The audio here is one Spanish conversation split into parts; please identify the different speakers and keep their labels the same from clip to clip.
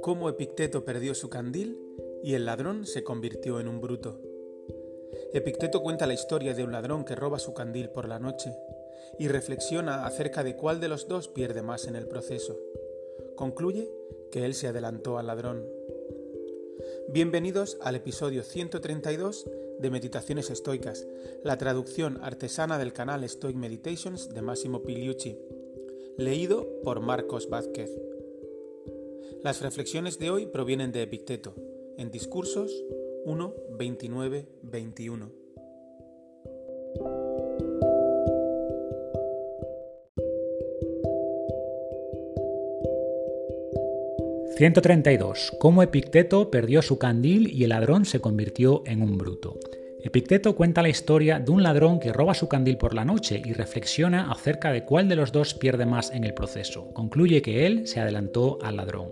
Speaker 1: cómo Epicteto perdió su candil y el ladrón se convirtió en un bruto. Epicteto cuenta la historia de un ladrón que roba su candil por la noche y reflexiona acerca de cuál de los dos pierde más en el proceso. Concluye que él se adelantó al ladrón. Bienvenidos al episodio 132 de Meditaciones Estoicas, la traducción artesana del canal Stoic Meditations de Massimo Piliucci, leído por Marcos Vázquez. Las reflexiones de hoy provienen de Epicteto, en Discursos 1, 29, 21.
Speaker 2: ...132. Cómo Epicteto perdió su candil y el ladrón se convirtió en un bruto. Epicteto cuenta la historia de un ladrón que roba su candil por la noche y reflexiona acerca de cuál de los dos pierde más en el proceso. Concluye que él se adelantó al ladrón.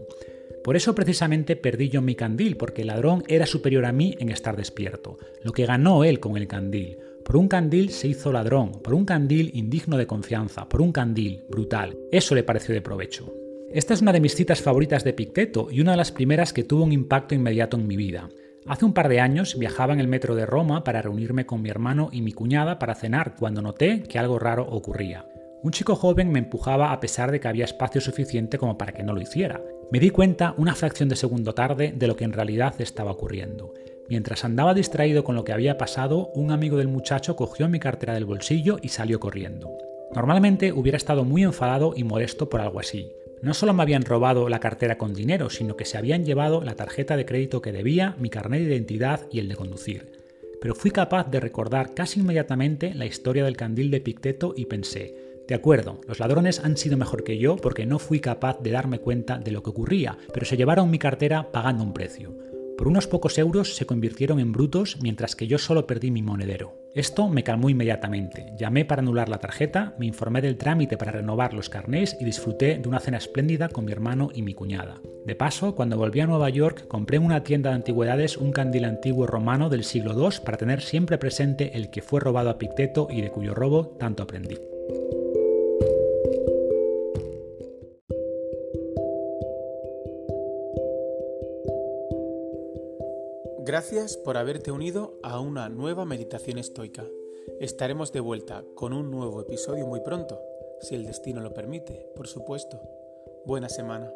Speaker 2: Por eso precisamente perdí yo mi candil, porque el ladrón era superior a mí en estar despierto. Lo que ganó él con el candil. Por un candil se hizo ladrón, por un candil indigno de confianza, por un candil brutal. Eso le pareció de provecho. Esta es una de mis citas favoritas de Epicteto y una de las primeras que tuvo un impacto inmediato en mi vida. Hace un par de años viajaba en el metro de Roma para reunirme con mi hermano y mi cuñada para cenar cuando noté que algo raro ocurría. Un chico joven me empujaba a pesar de que había espacio suficiente como para que no lo hiciera. Me di cuenta una fracción de segundo tarde de lo que en realidad estaba ocurriendo. Mientras andaba distraído con lo que había pasado, un amigo del muchacho cogió mi cartera del bolsillo y salió corriendo. Normalmente hubiera estado muy enfadado y molesto por algo así, no solo me habían robado la cartera con dinero, sino que se habían llevado la tarjeta de crédito que debía, mi carnet de identidad y el de conducir. Pero fui capaz de recordar casi inmediatamente la historia del candil de Picteto y pensé, de acuerdo, los ladrones han sido mejor que yo porque no fui capaz de darme cuenta de lo que ocurría, pero se llevaron mi cartera pagando un precio. Por unos pocos euros se convirtieron en brutos mientras que yo solo perdí mi monedero. Esto me calmó inmediatamente. Llamé para anular la tarjeta, me informé del trámite para renovar los carnés y disfruté de una cena espléndida con mi hermano y mi cuñada. De paso, cuando volví a Nueva York, compré en una tienda de antigüedades un candil antiguo romano del siglo II para tener siempre presente el que fue robado a Picteto y de cuyo robo tanto aprendí.
Speaker 1: Gracias por haberte unido a una nueva meditación estoica. Estaremos de vuelta con un nuevo episodio muy pronto, si el destino lo permite, por supuesto. Buena semana.